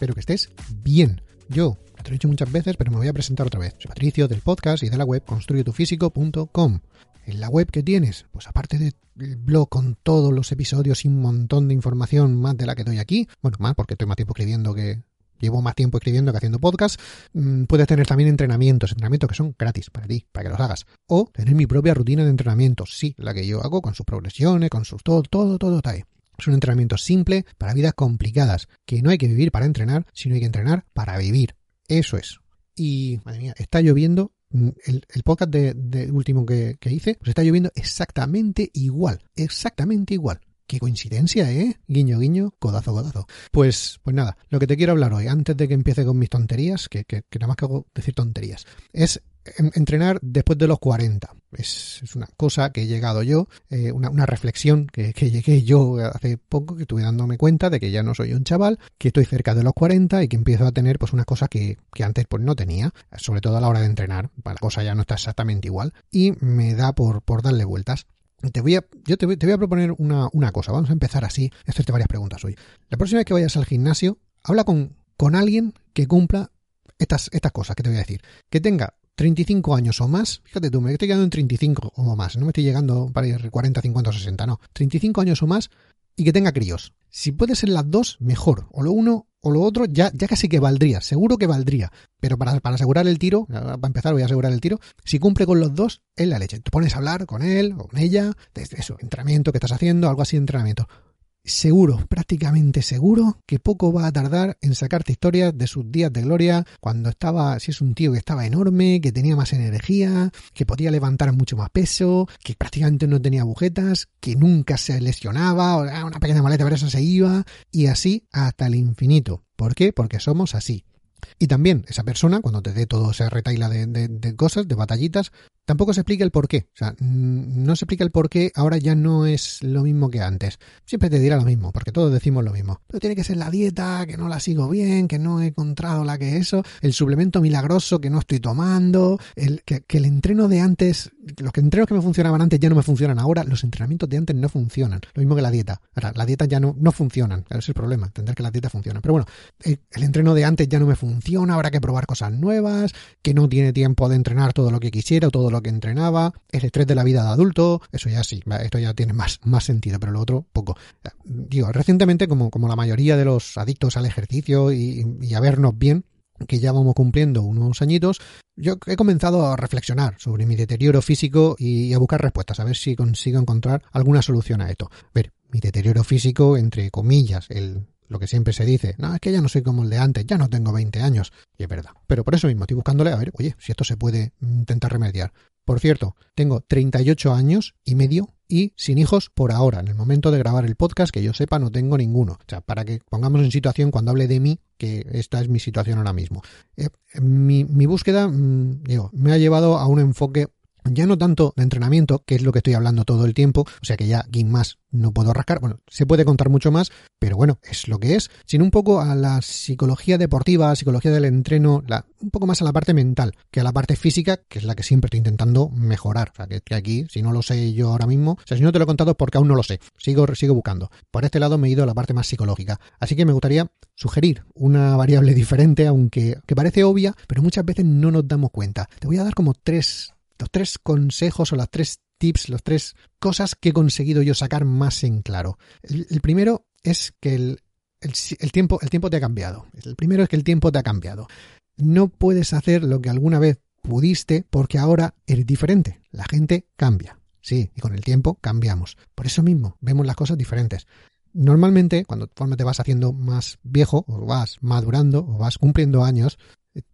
Espero que estés bien. Yo, te lo he dicho muchas veces, pero me voy a presentar otra vez. Soy Patricio del podcast y de la web construyetufísico.com. En la web que tienes, pues aparte del blog con todos los episodios y un montón de información más de la que doy aquí, bueno, más porque estoy más tiempo escribiendo que, llevo más tiempo escribiendo que haciendo podcast, mm, puedes tener también entrenamientos, entrenamientos que son gratis para ti, para que los hagas. O tener mi propia rutina de entrenamiento, sí, la que yo hago con sus progresiones, con sus todo, todo, todo está ahí. Es un entrenamiento simple para vidas complicadas, que no hay que vivir para entrenar, sino hay que entrenar para vivir. Eso es. Y, madre mía, está lloviendo. Mm, el, podcast de, último que, que hice, pues está lloviendo exactamente igual. Exactamente igual. Qué coincidencia, ¿eh? Guiño, guiño, codazo, codazo. Pues, pues nada, lo que te quiero hablar hoy, antes de que empiece con mis tonterías, que, que, nada más que hago decir tonterías, es entrenar después de los 40. Es, una cosa que he llegado yo, eh, una, reflexión que, llegué yo hace poco, que estuve dándome cuenta de que ya no soy un chaval, que estoy cerca de los 40 y que empiezo a tener pues unas cosas que, que antes pues no tenía, sobre todo a la hora de entrenar. La cosa ya no está exactamente igual y me da por, por darle vueltas. Te voy a, yo te voy, a proponer una, una, cosa. Vamos a empezar así hacerte varias preguntas hoy. La próxima vez que vayas al gimnasio, habla con, con alguien que cumpla estas, estas cosas que te voy a decir. Que tenga 35 años o más. Fíjate tú, me estoy quedando en 35 o más. No me estoy llegando para ir 40, 50 o 60. No. 35 años o más y que tenga críos. Si puede ser las dos, mejor. O lo uno o lo otro, ya, ya casi que valdría. Seguro que valdría. Pero para, para asegurar el tiro, para empezar voy a asegurar el tiro, si cumple con los dos, es la leche. Te pones a hablar con él o con ella, eso, entrenamiento que estás haciendo, algo así de entrenamiento seguro, prácticamente seguro, que poco va a tardar en sacarte historias de sus días de gloria, cuando estaba, si es un tío que estaba enorme, que tenía más energía, que podía levantar mucho más peso, que prácticamente no tenía agujetas, que nunca se lesionaba, o una pequeña maleta, pero eso se iba, y así hasta el infinito. ¿Por qué? Porque somos así. Y también esa persona, cuando te dé todo ese retaila de, de, cosas, de batallitas, tampoco se explica el por qué. O sea, no se explica el por qué ahora ya no es lo mismo que antes. Siempre te dirá lo mismo, porque todos decimos lo mismo. Pero tiene que ser la dieta, que no la sigo bien, que no he encontrado la que eso, el suplemento milagroso que no estoy tomando, el, que, el entreno de antes, los entrenos que me funcionaban antes ya no me funcionan ahora, los entrenamientos de antes no funcionan. Lo mismo que la dieta. Ahora, la dieta ya no, no funcionan. Ese es el problema, entender que la dieta funciona. Pero bueno, el, el entreno de antes ya no me funciona, habrá que probar cosas nuevas, que no tiene tiempo de entrenar todo lo que quisiera o todo lo que entrenaba, el estrés de la vida de adulto, eso ya sí, esto ya tiene más, más sentido, pero lo otro poco. Digo, recientemente, como, como la mayoría de los adictos al ejercicio y, a vernos bien, que ya vamos cumpliendo unos añitos, yo he comenzado a reflexionar sobre mi deterioro físico y a buscar respuestas, a ver si consigo encontrar alguna solución a esto. A ver, mi deterioro físico, entre comillas, el lo que siempre se dice, no, es que ya no soy como el de antes, ya no tengo 20 años. Y es verdad. Pero por eso mismo estoy buscándole a ver, oye, si esto se puede intentar remediar. Por cierto, tengo 38 años y medio y sin hijos por ahora. En el momento de grabar el podcast, que yo sepa, no tengo ninguno. O sea, para que pongamos en situación cuando hable de mí, que esta es mi situación ahora mismo. Eh, mi, búsqueda, mm, digo, me ha llevado a un enfoque ya no tanto de entrenamiento, que es lo que estoy hablando todo el tiempo, o sea que ya aquí más no puedo rascar, bueno, se puede contar mucho más, pero bueno, es lo que es, sino un poco a la psicología deportiva, psicología del entreno, un poco más a la parte mental que a la parte física, que es la que siempre estoy intentando mejorar, o sea que, aquí, si no lo sé yo ahora mismo, o sea, si no te lo he contado es porque aún no lo sé, sigo, sigo buscando. Por este lado me he ido a la parte más psicológica, así que me gustaría sugerir una variable diferente, aunque que parece obvia, pero muchas veces no nos damos cuenta. Te voy a dar como tres los tres consejos o las tres tips, las tres cosas que he conseguido yo sacar más en claro. El, primero es que el, el, tiempo, el tiempo te ha cambiado. El primero es que el tiempo te ha cambiado. No puedes hacer lo que alguna vez pudiste porque ahora eres diferente. La gente cambia. Sí, y con el tiempo cambiamos. Por eso mismo vemos las cosas diferentes. Normalmente, cuando te vas haciendo más viejo, o vas madurando, o vas cumpliendo años,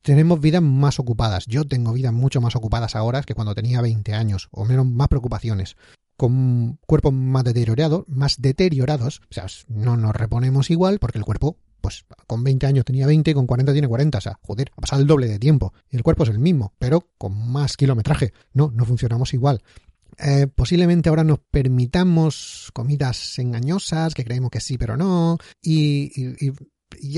tenemos vidas más ocupadas. Yo tengo vidas mucho más ocupadas ahora que cuando tenía 20 años, o menos más preocupaciones. Con cuerpos más deteriorados, más deteriorados, o sea, no nos reponemos igual porque el cuerpo, pues con 20 años tenía 20 y con 40 tiene 40, o sea, joder, ha pasado el doble de tiempo. Y el cuerpo es el mismo, pero con más kilometraje. No, no funcionamos igual. Eh, posiblemente ahora nos permitamos comidas engañosas, que creemos que sí, pero no, y,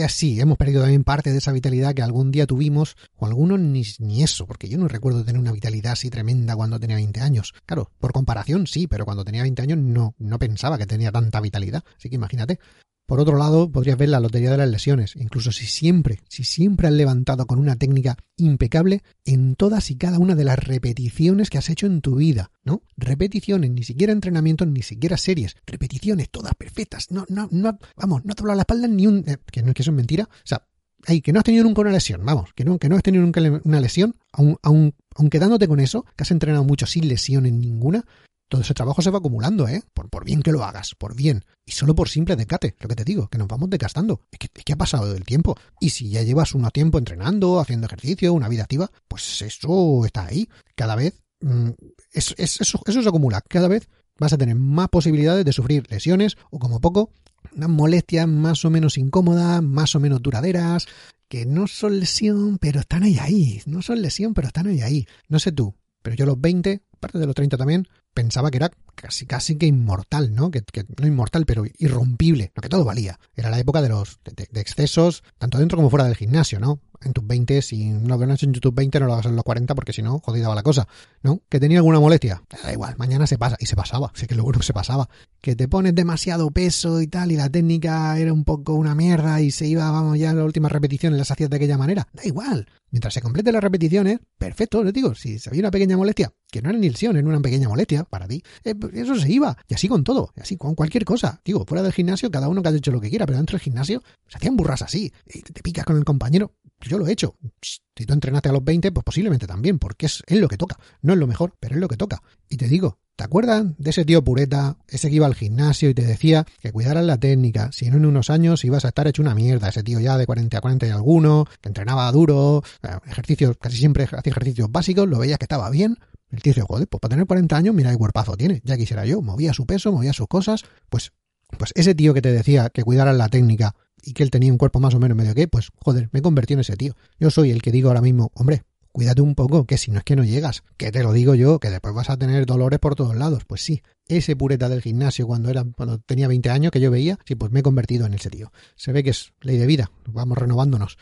así hemos perdido también parte de esa vitalidad que algún día tuvimos, o algunos ni, ni, eso, porque yo no recuerdo tener una vitalidad así tremenda cuando tenía 20 años. Claro, por comparación sí, pero cuando tenía 20 años no, no pensaba que tenía tanta vitalidad, así que imagínate. Por otro lado, podrías ver la lotería de las lesiones, incluso si siempre, si siempre has levantado con una técnica impecable en todas y cada una de las repeticiones que has hecho en tu vida, ¿no? Repeticiones, ni siquiera entrenamientos, ni siquiera series, repeticiones todas perfectas, no, no, no, vamos, no te la espalda ni un, eh, que no es que eso es mentira, o sea, Ay, que no has tenido nunca una lesión, vamos, que no, que no has tenido nunca una lesión, aun, aun, aun quedándote con eso, que has entrenado mucho sin lesión en ninguna, todo ese trabajo se va acumulando, ¿eh? Por, por bien que lo hagas, por bien. Y solo por simple decate, lo que te digo, que nos vamos desgastando. Es que, es que ha pasado el tiempo. Y si ya llevas un tiempo entrenando, haciendo ejercicio, una vida activa, pues eso está ahí. Cada vez, mm, eso, eso se acumula. Cada vez vas a tener más posibilidades de sufrir lesiones o como poco, unas molestias más o menos incómodas, más o menos duraderas, que no son lesión, pero están ahí ahí. No son lesión, pero están ahí ahí. No sé tú, pero yo los 20, parte de los 30 también, pensaba que era casi casi que inmortal, ¿no? Que, no inmortal, pero irrompible, lo que todo valía. Era la época de los de, excesos, tanto dentro como fuera del gimnasio, ¿no? En tus 20, si no lo ganas en YouTube 20, no lo hagas en los 40, porque si no, jodida va la cosa, ¿no? Que tenía alguna molestia, da igual, mañana se pasa, y se pasaba, sé que lo bueno se pasaba. Que te pones demasiado peso y tal, y la técnica era un poco una mierda, y se iba, vamos, ya las últimas repeticiones las hacías de aquella manera, da igual. Mientras se completen las repeticiones, perfecto, les digo, si se había una pequeña molestia, que no era ni lesión, era una pequeña molestia para ti, eh, eso se iba. Y así con todo, así con cualquier cosa. Digo, fuera del gimnasio, cada uno que ha hecho lo que quiera, pero dentro del gimnasio se hacían burras así. Y te picas con el compañero. Yo lo he hecho. Si tú entrenaste a los 20, pues posiblemente también, porque es, es lo que toca. No es lo mejor, pero es lo que toca. Y te digo, ¿Te acuerdas de ese tío pureta, ese que iba al gimnasio y te decía que cuidaras la técnica, si no en unos años ibas a estar hecho una mierda, ese tío ya de 40 a 40 y alguno, que entrenaba duro, eh, ejercicios, casi siempre hacía ejercicios básicos, lo veías que estaba bien, el tío dice, joder, pues para tener 40 años, mira qué cuerpazo tiene. Ya quisiera yo, movía su peso, movía sus cosas. Pues, pues ese tío que te decía que cuidaras la técnica y que él tenía un cuerpo más o menos medio que, pues joder, me convertí en ese tío. Yo soy el que digo ahora mismo, hombre, cuídate un poco, que si no es que no llegas, que te lo digo yo, que después vas a tener dolores por todos lados. Pues sí, ese pureta del gimnasio cuando era, cuando tenía 20 años que yo veía, sí, pues me he convertido en ese tío. Se ve que es ley de vida, vamos renovándonos.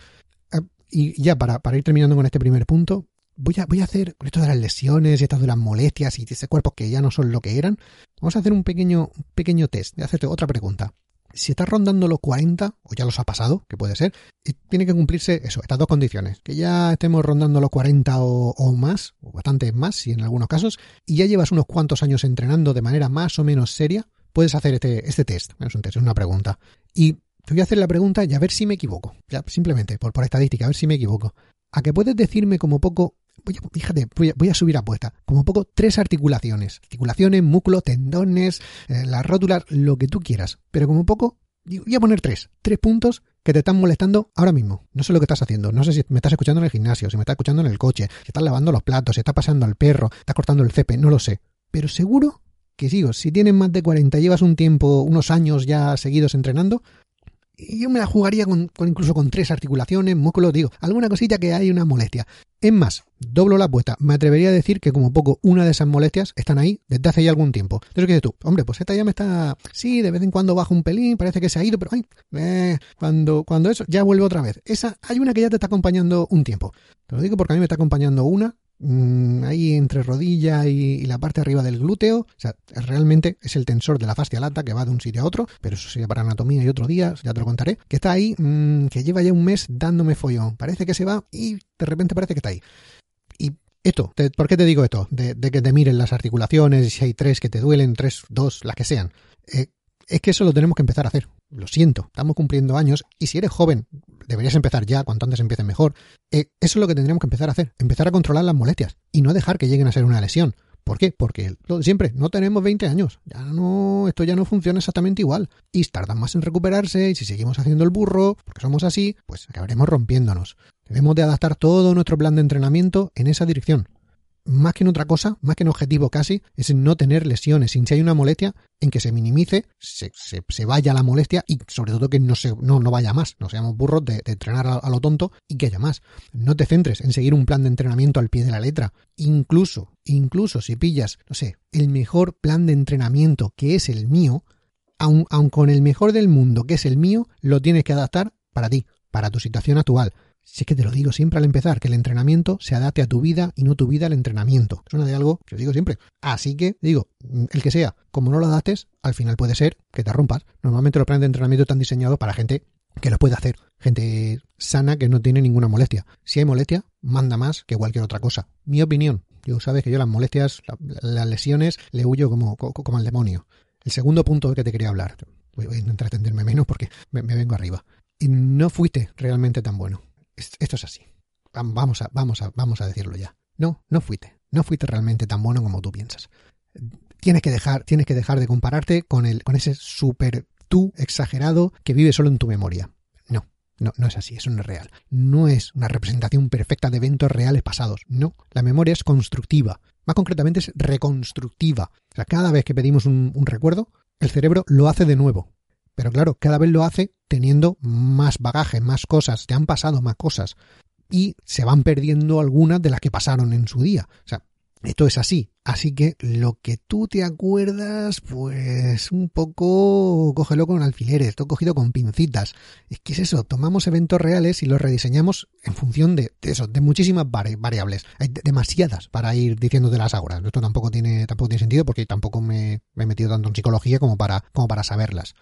Ah, y ya para, para ir terminando con este primer punto, voy a, voy a hacer, con esto de las lesiones y estas de las molestias y de cuerpo que ya no son lo que eran, vamos a hacer un pequeño, pequeño test, de hacerte otra pregunta. Si estás rondando los 40, o ya los ha pasado, que puede ser, y tiene que cumplirse eso, estas dos condiciones, que ya estemos rondando los 40 o, o más, o bastante más, si en algunos casos, y ya llevas unos cuantos años entrenando de manera más o menos seria, puedes hacer este, este test. Es un test, es una pregunta. Y te voy a hacer la pregunta y a ver si me equivoco. Ya, simplemente, por, por estadística, a ver si me equivoco. A que puedes decirme como poco voy a, fíjate, voy a, subir apuesta. Como poco, tres articulaciones. Articulaciones, músculo, tendones, eh, las rótulas, lo que tú quieras. Pero como poco, voy a poner tres. Tres puntos que te están molestando ahora mismo. No sé lo que estás haciendo. No sé si me estás escuchando en el gimnasio, si me estás escuchando en el coche, si estás lavando los platos, si estás pasando al perro, estás cortando el cepe, no lo sé. Pero seguro que sigo. Si tienes más de 40, llevas un tiempo, unos años ya seguidos entrenando, yo me la jugaría con, incluso con tres articulaciones, músculos, digo, alguna cosita que hay una molestia. Es más, doblo la apuesta. Me atrevería a decir que como poco una de esas molestias están ahí desde hace ya algún tiempo. Entonces, ¿qué dices tú? Hombre, pues esta ya me está... Sí, de vez en cuando baja un pelín, parece que se ha ido, pero ay, eh, cuando, cuando eso ya vuelve otra vez. Esa, hay una que ya te está acompañando un tiempo. Te lo digo porque a mí me está acompañando una Mm, ahí entre rodilla y, la parte arriba del glúteo. O sea, realmente es el tensor de la fascia lata que va de un sitio a otro, pero eso sería para anatomía y otro día, ya te lo contaré. Que está ahí, mm, que lleva ya un mes dándome follón. Parece que se va y de repente parece que está ahí. Y esto, ¿por qué te digo esto? De, que te miren las articulaciones, si hay tres que te duelen, tres, dos, las que sean. Eh, es que eso lo tenemos que empezar a hacer. Lo siento, estamos cumpliendo años y si eres joven, deberías empezar ya, cuanto antes empieces mejor. Eh, eso es lo que tendríamos que empezar a hacer, empezar a controlar las molestias y no dejar que lleguen a ser una lesión. ¿Por qué? Porque lo de siempre, no tenemos 20 años, ya no, esto ya no funciona exactamente igual y tardan más en recuperarse y si seguimos haciendo el burro, porque somos así, pues acabaremos rompiéndonos. Debemos de adaptar todo nuestro plan de entrenamiento en esa dirección más que en otra cosa, más que en objetivo casi, es no tener lesiones. Si hay una molestia, en que se minimice, se, se, vaya la molestia y sobre todo que no, se, no, no vaya más. No seamos burros de, entrenar a, lo tonto y que haya más. No te centres en seguir un plan de entrenamiento al pie de la letra. Incluso, incluso si pillas, no sé, el mejor plan de entrenamiento que es el mío, aun, aun con el mejor del mundo que es el mío, lo tienes que adaptar para ti, para tu situación actual Si es que te lo digo siempre al empezar, que el entrenamiento se adapte a tu vida y no tu vida al entrenamiento. Suena de algo que os digo siempre. Así que, digo, el que sea, como no lo adaptes, al final puede ser que te rompas. Normalmente los planes de entrenamiento están diseñados para gente que lo puede hacer. Gente sana que no tiene ninguna molestia. Si hay molestia, manda más que cualquier otra cosa. Mi opinión. Yo sabes que yo las molestias, las lesiones, le huyo como, como al demonio. El segundo punto que te quería hablar. Voy a intentar entenderme menos porque me, me vengo arriba. Y no fuiste realmente tan bueno. Esto es así. Vamos a, vamos a, vamos a decirlo ya. No, no fuiste. No fuiste realmente tan bueno como tú piensas. Tienes que dejar, tienes que dejar de compararte con el, con ese super tú exagerado que vive solo en tu memoria. No, no, no es así, eso no es real. No es una representación perfecta de eventos reales pasados. No, la memoria es constructiva. Más concretamente es reconstructiva. O sea, cada vez que pedimos un, un recuerdo, el cerebro lo hace de nuevo. Pero claro, cada vez lo hace teniendo más bagaje, más cosas, te han pasado más cosas. Y se van perdiendo algunas de las que pasaron en su día. O sea, esto es así. Así que lo que tú te acuerdas, pues un poco cógelo con alfileres, todo cogido con pincitas. Es que es eso, tomamos eventos reales y los rediseñamos en función de, eso, de muchísimas variables. Hay demasiadas para ir diciéndote las ahora. Esto tampoco tiene, tampoco tiene sentido porque tampoco me, me, he metido tanto en psicología como para, como para saberlas.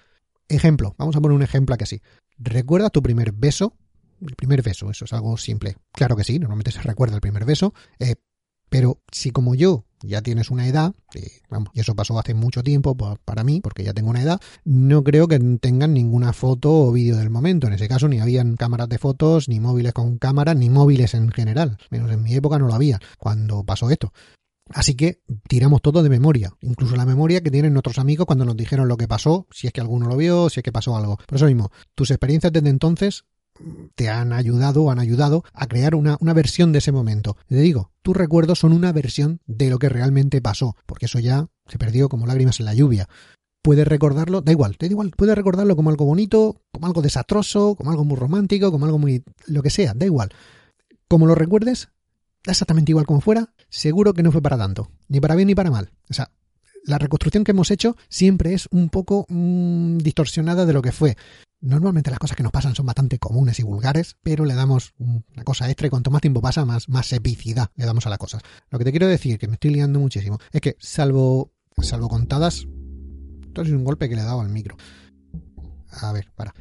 Ejemplo, vamos a poner un ejemplo que sí. ¿Recuerda tu primer beso? El primer beso, eso es algo simple. Claro que sí, normalmente se recuerda el primer beso, eh, pero si como yo ya tienes una edad, vamos, y eso pasó hace mucho tiempo para mí, porque ya tengo una edad, no creo que tengan ninguna foto o vídeo del momento. En ese caso ni habían cámaras de fotos, ni móviles con cámara, ni móviles en general. Menos en mi época no lo había cuando pasó esto. Así que tiramos todo de memoria, incluso la memoria que tienen nuestros amigos cuando nos dijeron lo que pasó, si es que alguno lo vio, si es que pasó algo. Por eso mismo, tus experiencias desde entonces te han ayudado o han ayudado a crear una, versión de ese momento. Te digo, tus recuerdos son una versión de lo que realmente pasó, porque eso ya se perdió como lágrimas en la lluvia. Puedes recordarlo, da igual, da igual, puedes recordarlo como algo bonito, como algo desastroso, como algo muy romántico, como algo muy... lo que sea, da igual. Como lo recuerdes, exactamente igual como fuera, seguro que no fue para tanto, ni para bien ni para mal. O sea, la reconstrucción que hemos hecho siempre es un poco mm, distorsionada de lo que fue. Normalmente las cosas que nos pasan son bastante comunes y vulgares, pero le damos una cosa extra y cuanto más tiempo pasa, más, más epicidad le damos a las cosas. Lo que te quiero decir, que me estoy liando muchísimo, es que salvo, salvo contadas, esto es un golpe que le he dado al micro. A ver, para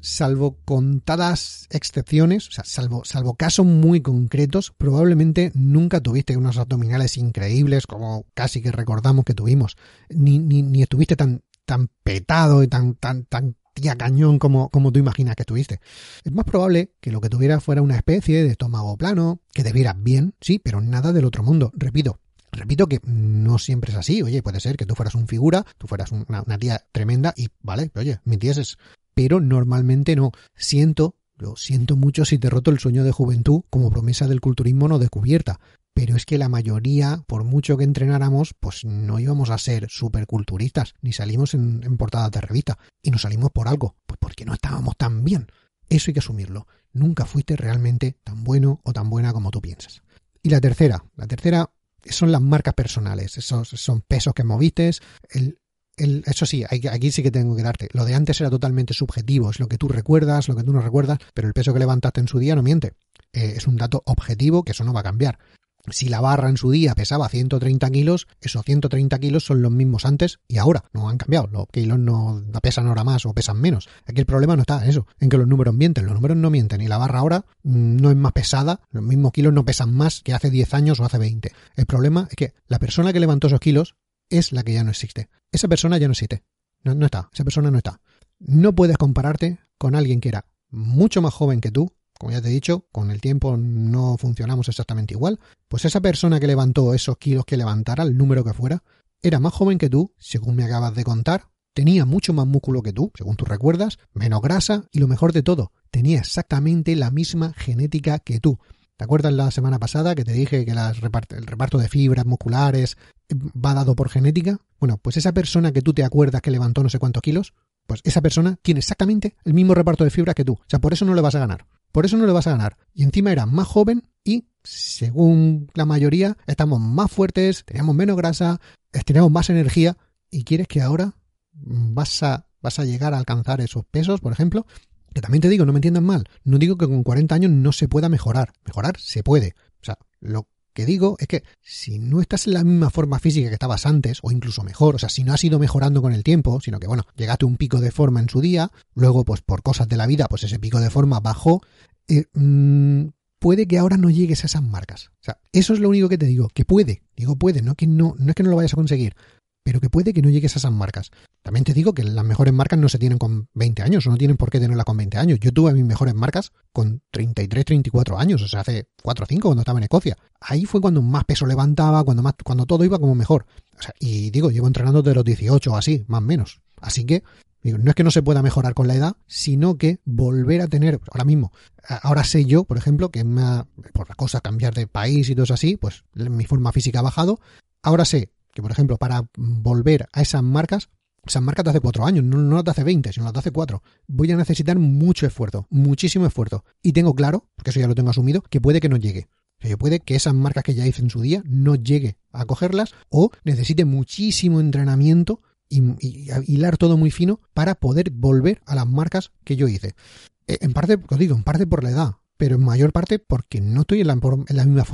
salvo contadas excepciones, o sea, salvo, salvo casos muy concretos, probablemente nunca tuviste unos abdominales increíbles como casi que recordamos que tuvimos, ni, ni, ni estuviste tan, tan petado y tan, tan, tan tía cañón como, como tú imaginas que tuviste. Es más probable que lo que tuvieras fuera una especie de estómago plano, que te vieras bien, sí, pero nada del otro mundo. Repito, Repito que no siempre es así. Oye, puede ser que tú fueras un figura, tú fueras una, tía tremenda y, vale, oye, mintieses pero normalmente no. Siento, lo siento mucho si te roto el sueño de juventud como promesa del culturismo no descubierta, pero es que la mayoría, por mucho que entrenáramos, pues no íbamos a ser superculturistas, ni salimos en, en portadas de revista, y nos salimos por algo, pues porque no estábamos tan bien. Eso hay que asumirlo. Nunca fuiste realmente tan bueno o tan buena como tú piensas. Y la tercera, la tercera son las marcas personales, esos son pesos que moviste, el, eso sí, aquí sí que tengo que darte. Lo de antes era totalmente subjetivo, es lo que tú recuerdas, lo que tú no recuerdas, pero el peso que levantaste en su día no miente. Eh, es un dato objetivo que eso no va a cambiar. Si la barra en su día pesaba 130 kilos, esos 130 kilos son los mismos antes y ahora, no han cambiado. Los kilos no pesan ahora más o pesan menos. Aquí el problema no está en eso, en que los números mienten. Los números no mienten y la barra ahora mm, no es más pesada, los mismos kilos no pesan más que hace 10 años o hace 20. El problema es que la persona que levantó esos kilos es la que ya no existe. Esa persona ya no existe. No, no está. Esa persona no está. No puedes compararte con alguien que era mucho más joven que tú. Como ya te he dicho, con el tiempo no funcionamos exactamente igual. Pues esa persona que levantó esos kilos que levantara, el número que fuera, era más joven que tú, según me acabas de contar, tenía mucho más músculo que tú, según tú recuerdas, menos grasa y lo mejor de todo, tenía exactamente la misma genética que tú. ¿Te acuerdas la semana pasada que te dije que el reparto de fibras musculares va dado por genética? Bueno, pues esa persona que tú te acuerdas que levantó no sé cuántos kilos, pues esa persona tiene exactamente el mismo reparto de fibras que tú. O sea, por eso no le vas a ganar. Por eso no le vas a ganar. Y encima era más joven y, según la mayoría, estamos más fuertes, teníamos menos grasa, teníamos más energía. ¿Y quieres que ahora vas a, vas a llegar a alcanzar esos pesos, por ejemplo? Que también te digo, no me entiendan mal, no digo que con 40 años no se pueda mejorar. Mejorar se puede. O sea, lo que digo es que si no estás en la misma forma física que estabas antes, o incluso mejor, o sea, si no has ido mejorando con el tiempo, sino que bueno, llegaste un pico de forma en su día, luego pues por cosas de la vida, pues ese pico de forma bajó, eh, mm, puede que ahora no llegues a esas marcas. O sea, eso es lo único que te digo, que puede, digo puede, no que no, no es que no lo vayas a conseguir, pero que puede que no llegues a esas marcas. También te digo que las mejores marcas no se tienen con 20 años, o no tienen por qué tenerlas con 20 años. Yo tuve mis mejores marcas con 33, 34 años, o sea, hace 4 o 5 cuando estaba en Escocia. Ahí fue cuando más peso levantaba, cuando más, cuando todo iba como mejor. O sea, y digo, llevo entrenando de los 18 o así, más o menos. Así que no es que no se pueda mejorar con la edad, sino que volver a tener, ahora mismo, ahora sé yo, por ejemplo, que me ha, por la cosa cambiar de país y todo eso así, pues mi forma física ha bajado. Ahora sé que, por ejemplo, para volver a esas marcas, esas marcas de hace cuatro años, no, no las de hace 20, sino las de hace cuatro, voy a necesitar mucho esfuerzo, muchísimo esfuerzo. Y tengo claro, porque eso ya lo tengo asumido, que puede que no llegue. O sea, puede que esas marcas que ya hice en su día no llegue a cogerlas o necesite muchísimo entrenamiento y, hilar todo muy fino para poder volver a las marcas que yo hice. Eh, en parte, os digo, en parte por la edad, pero en mayor parte porque no estoy en la, en la, misma,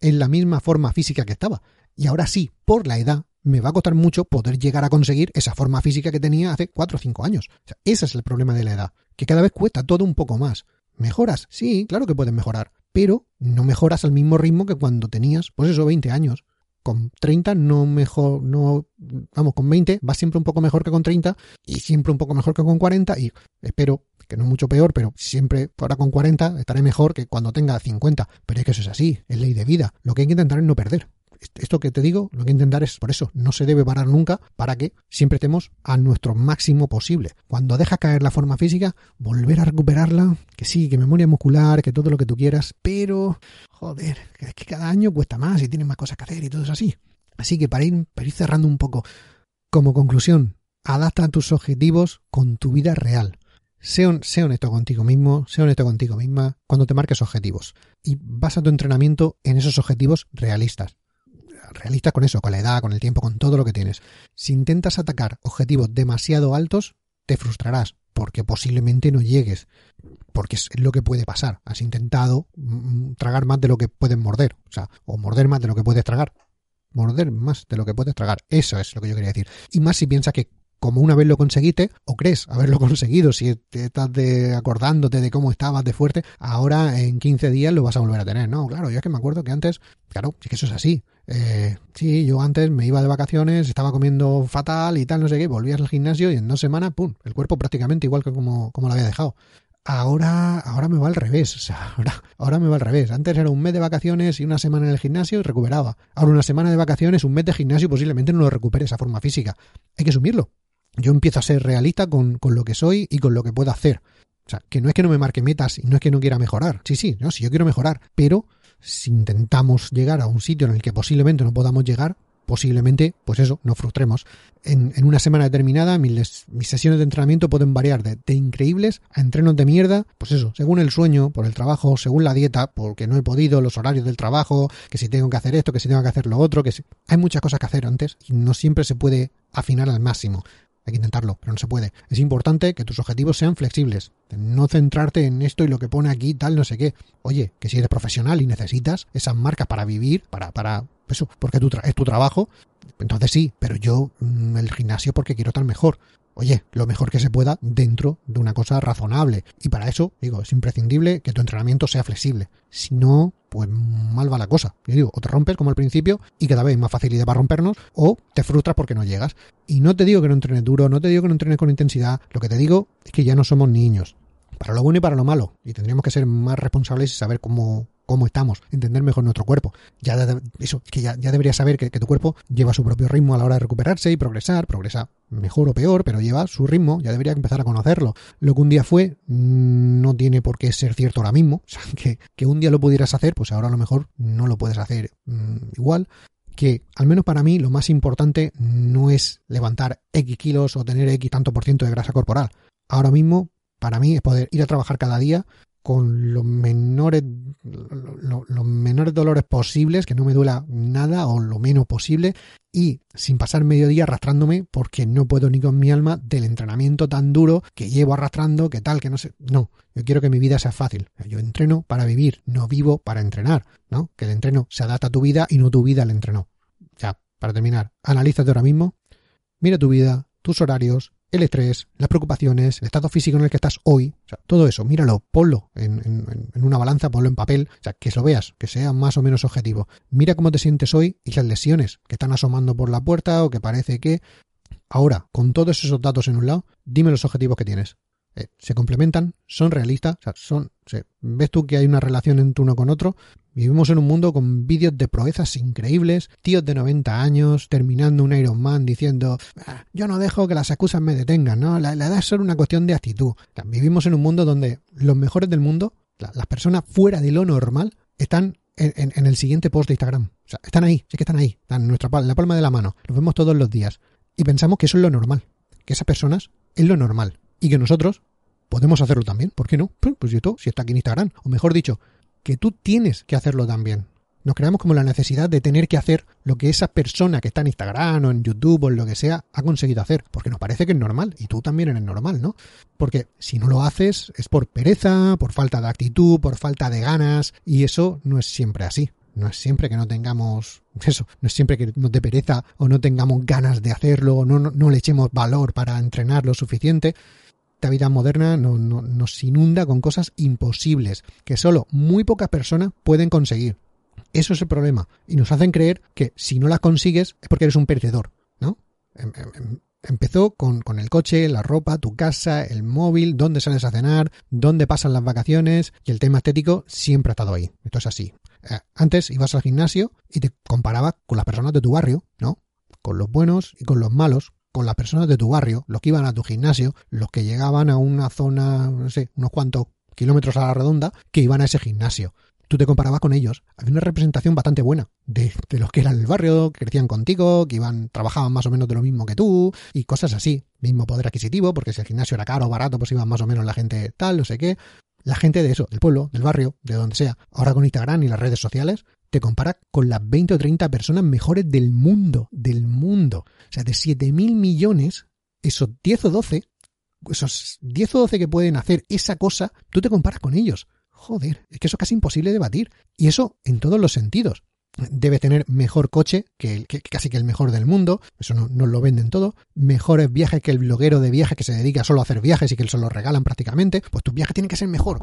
en la misma forma física que estaba. Y ahora sí, por la edad, me va a costar mucho poder llegar a conseguir esa forma física que tenía hace 4 o 5 años. O sea, ese es el problema de la edad, que cada vez cuesta todo un poco más. ¿Mejoras? Sí, claro que puedes mejorar, pero no mejoras al mismo ritmo que cuando tenías, pues eso, 20 años. Con 30 no mejor, no, vamos, con 20 va siempre un poco mejor que con 30 y siempre un poco mejor que con 40 y espero que no es mucho peor, pero siempre ahora con 40 estaré mejor que cuando tenga 50. Pero es que eso es así, es ley de vida. Lo que hay que intentar es no perder esto que te digo, lo que intentar es, por eso, no se debe parar nunca para que siempre estemos a nuestro máximo posible. Cuando deja caer la forma física, volver a recuperarla, que sí, que memoria muscular, que todo lo que tú quieras, pero, joder, es que cada año cuesta más y tienes más cosas que hacer y todo es así. Así que para ir, para ir cerrando un poco, como conclusión, adapta tus objetivos con tu vida real. Sé, honesto contigo mismo, sé honesto contigo misma cuando te marques objetivos y basa tu entrenamiento en esos objetivos realistas realista con eso, con la edad, con el tiempo, con todo lo que tienes. Si intentas atacar objetivos demasiado altos, te frustrarás, porque posiblemente no llegues, porque es lo que puede pasar. Has intentado mm, tragar más de lo que puedes morder, o sea, o morder más de lo que puedes tragar. Morder más de lo que puedes tragar. Eso es lo que yo quería decir. Y más si piensas que como una vez lo conseguiste, o crees haberlo conseguido, si estás acordándote de cómo estabas de fuerte, ahora en 15 días lo vas a volver a tener. No, claro, yo es que me acuerdo que antes, claro, sí que eso es así. Eh, sí, yo antes me iba de vacaciones, estaba comiendo fatal y tal, no sé qué, volvías al gimnasio y en dos semanas, pum, el cuerpo prácticamente igual que como, como lo había dejado. Ahora, ahora me va al revés, ahora, me va al revés. Antes era un mes de vacaciones y una semana en el gimnasio y recuperaba. Ahora una semana de vacaciones, un mes de gimnasio posiblemente no lo recupere esa forma física. Hay que asumirlo. Yo empiezo a ser realista con, con lo que soy y con lo que puedo hacer. O sea, que no es que no me marque metas y no es que no quiera mejorar. Sí, sí, no, sí, yo quiero mejorar, pero si intentamos llegar a un sitio en el que posiblemente no podamos llegar, posiblemente, pues eso, nos frustremos. En, una semana determinada, mis, mis, sesiones de entrenamiento pueden variar de, increíbles a entrenos de mierda, pues eso, según el sueño, por el trabajo, según la dieta, porque no he podido, los horarios del trabajo, que si tengo que hacer esto, que si tengo que hacer lo otro, que si... hay muchas cosas que hacer antes y no siempre se puede afinar al máximo. Hay que intentarlo, pero no se puede. Es importante que tus objetivos sean flexibles. No centrarte en esto y lo que pone aquí, tal, no sé qué. Oye, que si eres profesional y necesitas esas marcas para vivir, para, para, eso, porque tu es tu trabajo, entonces sí, pero yo mm, el gimnasio porque quiero estar mejor oye, lo mejor que se pueda dentro de una cosa razonable. Y para eso, digo, es imprescindible que tu entrenamiento sea flexible. Si no, pues mal va la cosa. Yo digo, o te rompes como al principio y cada vez más facilidad para rompernos, o te frustras porque no llegas. Y no te digo que no entrenes duro, no te digo que no entrenes con intensidad, lo que te digo es que ya no somos niños. Para lo bueno y para lo malo. Y tendríamos que ser más responsables y saber cómo, cómo estamos, entender mejor nuestro cuerpo. Ya eso, que ya, ya saber que, tu cuerpo lleva su propio ritmo a la hora de recuperarse y progresar, progresa mejor o peor, pero lleva su ritmo, ya debería empezar a conocerlo. Lo que un día fue mm, no tiene por qué ser cierto ahora mismo. O sea, que, que un día lo pudieras hacer, pues ahora a lo mejor no lo puedes hacer mm, igual que al menos para mí lo más importante no es levantar X kilos o tener X tanto por ciento de grasa corporal. Ahora mismo, para mí, es poder ir a trabajar cada día con los menores los menores dolores posibles, que no me duela nada o lo menos posible y sin pasar medio día arrastrándome porque no puedo ni con mi alma del entrenamiento tan duro que llevo arrastrando, que tal, que no sé. No, yo quiero que mi vida sea fácil. Yo entreno para vivir, no vivo para entrenar, ¿no? Que el entreno se adapta a tu vida y no tu vida al entreno. Ya, para terminar, analízate ahora mismo, mira tu vida, tus horarios, el estrés, las preocupaciones, el estado físico en el que estás hoy, o sea, todo eso, míralo, ponlo en, una balanza, ponlo en papel, o sea, que lo veas, que sea más o menos objetivo. Mira cómo te sientes hoy y las lesiones que están asomando por la puerta o que parece que... Ahora, con todos esos datos en un lado, dime los objetivos que tienes. Eh, se complementan, son realistas, son, ves tú que hay una relación entre uno con otro. Vivimos en un mundo con vídeos de proezas increíbles, tíos de 90 años terminando un Ironman diciendo, ah, yo no dejo que las excusas me detengan, ¿no? La, edad es solo una cuestión de actitud. vivimos en un mundo donde los mejores del mundo, las personas fuera de lo normal, están en, el siguiente post de Instagram. O sea, están ahí, sí que están ahí, están en, nuestra, en la palma de la mano, los vemos todos los días. Y pensamos que eso es lo normal, que esas personas es lo normal y que nosotros podemos hacerlo también. ¿Por qué no? Pues yo, si está aquí en Instagram. O mejor dicho, que tú tienes que hacerlo también. Nos creamos como la necesidad de tener que hacer lo que esa persona que está en Instagram o en YouTube o en lo que sea ha conseguido hacer, porque nos parece que es normal y tú también eres normal, ¿no? Porque si no lo haces es por pereza, por falta de actitud, por falta de ganas y eso no es siempre así. No es siempre que no tengamos eso, no es siempre que nos dé pereza o no tengamos ganas de hacerlo o no, no le echemos valor para entrenar lo suficiente esta vida moderna nos inunda con cosas imposibles que solo muy pocas personas pueden conseguir. Eso es el problema. Y nos hacen creer que si no las consigues es porque eres un perdedor, ¿no? Em, em, em, empezó con, con, el coche, la ropa, tu casa, el móvil, dónde sales a cenar, dónde pasan las vacaciones y el tema estético siempre ha estado ahí. Esto es así. Eh, antes ibas al gimnasio y te comparabas con las personas de tu barrio, ¿no? Con los buenos y con los malos, con las personas de tu barrio, los que iban a tu gimnasio, los que llegaban a una zona, no sé, unos cuantos kilómetros a la redonda, que iban a ese gimnasio. Tú te comparabas con ellos. Había una representación bastante buena de, los que eran el barrio, que crecían contigo, que iban, trabajaban más o menos de lo mismo que tú, y cosas así. Mismo poder adquisitivo, porque si el gimnasio era caro o barato, pues iban más o menos la gente tal, no sé qué. La gente de eso, del pueblo, del barrio, de donde sea. Ahora con Instagram y las redes sociales, te compara con las 20 o 30 personas mejores del mundo, del mundo. O sea, de 7 mil millones, esos 10 o 12, esos 10 o 12 que pueden hacer esa cosa, tú te comparas con ellos. Joder, es que eso es casi imposible de batir. Y eso en todos los sentidos. Debe tener mejor coche que, el, que casi que el mejor del mundo, eso no, no, lo venden todo, mejores viajes que el bloguero de viajes que se dedica solo a hacer viajes y que se los regalan prácticamente, pues tu viaje tiene que ser mejor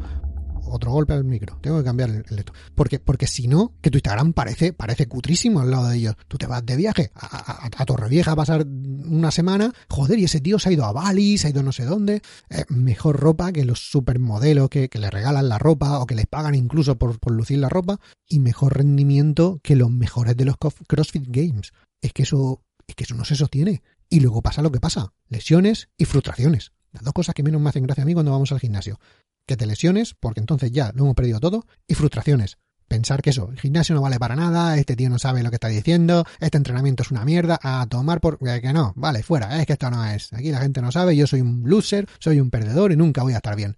otro golpe al micro. Tengo que cambiar el, esto. Porque, porque si no, que tu Instagram parece, parece cutrísimo al lado de ellos. Tú te vas de viaje a, a, Torrevieja a pasar una semana, joder, y ese tío se ha ido a Bali, se ha ido no sé dónde. Eh, mejor ropa que los supermodelos que, que le regalan la ropa o que les pagan incluso por, por lucir la ropa. Y mejor rendimiento que los mejores de los CrossFit Games. Es que eso, es que eso no se sostiene. Y luego pasa lo que pasa. Lesiones y frustraciones. Las dos cosas que menos me hacen gracia a mí cuando vamos al gimnasio que te lesiones, porque entonces ya lo hemos perdido todo, y frustraciones. Pensar que eso, el gimnasio no vale para nada, este tío no sabe lo que está diciendo, este entrenamiento es una mierda, a tomar por... Eh, que no, vale, fuera, es que esto no es. Aquí la gente no sabe, yo soy un loser, soy un perdedor y nunca voy a estar bien.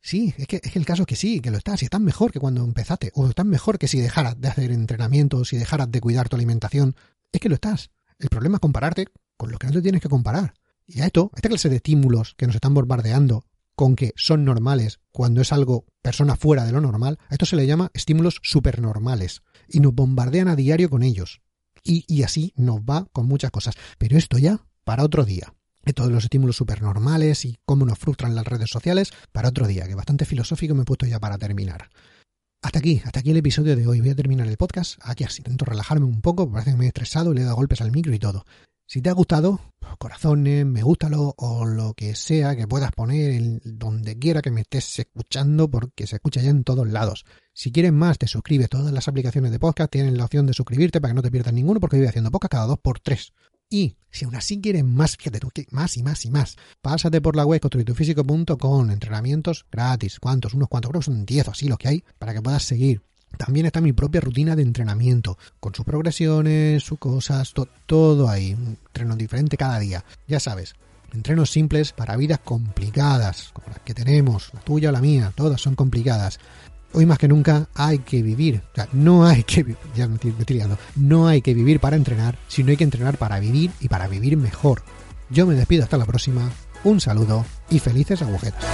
Sí, es que, es el caso es que sí, que lo estás, y estás mejor que cuando empezaste, o estás mejor que si dejaras de hacer entrenamiento, si dejaras de cuidar tu alimentación, es que lo estás. El problema es compararte con lo que no te tienes que comparar. Y a esto, esta clase de estímulos que nos están bombardeando con que son normales cuando es algo persona fuera de lo normal, a esto se le llama estímulos supernormales y nos bombardean a diario con ellos. Y, y así nos va con muchas cosas. Pero esto ya para otro día. Todos los estímulos supernormales y cómo nos frustran las redes sociales para otro día, que bastante filosófico me he puesto ya para terminar. Hasta aquí, hasta aquí el episodio de hoy. Voy a terminar el podcast. Aquí así intento relajarme un poco, parece que me he estresado, le he dado golpes al micro y todo. Si te ha gustado, corazones, me gustalo o lo que sea que puedas poner en donde quiera que me estés escuchando porque se escucha ya en todos lados. Si quieres más, te suscribes. Todas las aplicaciones de podcast tienen la opción de suscribirte para que no te pierdas ninguno porque voy haciendo podcast cada dos por tres. Y si aún así quieres más, fíjate tú, más y más y más, pásate por la web construitufísico.com, entrenamientos gratis. ¿Cuántos? Unos cuantos, creo que son 10 o así los que hay, para que puedas seguir también está mi propia rutina de entrenamiento, con sus progresiones, sus cosas, todo ahí. Un entreno diferente cada día. Ya sabes, Entrenos simples para vidas complicadas, como las que tenemos, la tuya o la mía, todas son complicadas. Hoy más que nunca hay que vivir, o sea, no hay que ya me estoy, me no hay que vivir para entrenar, sino hay que entrenar para vivir y para vivir mejor. Yo me despido hasta la próxima, un saludo y felices agujetas.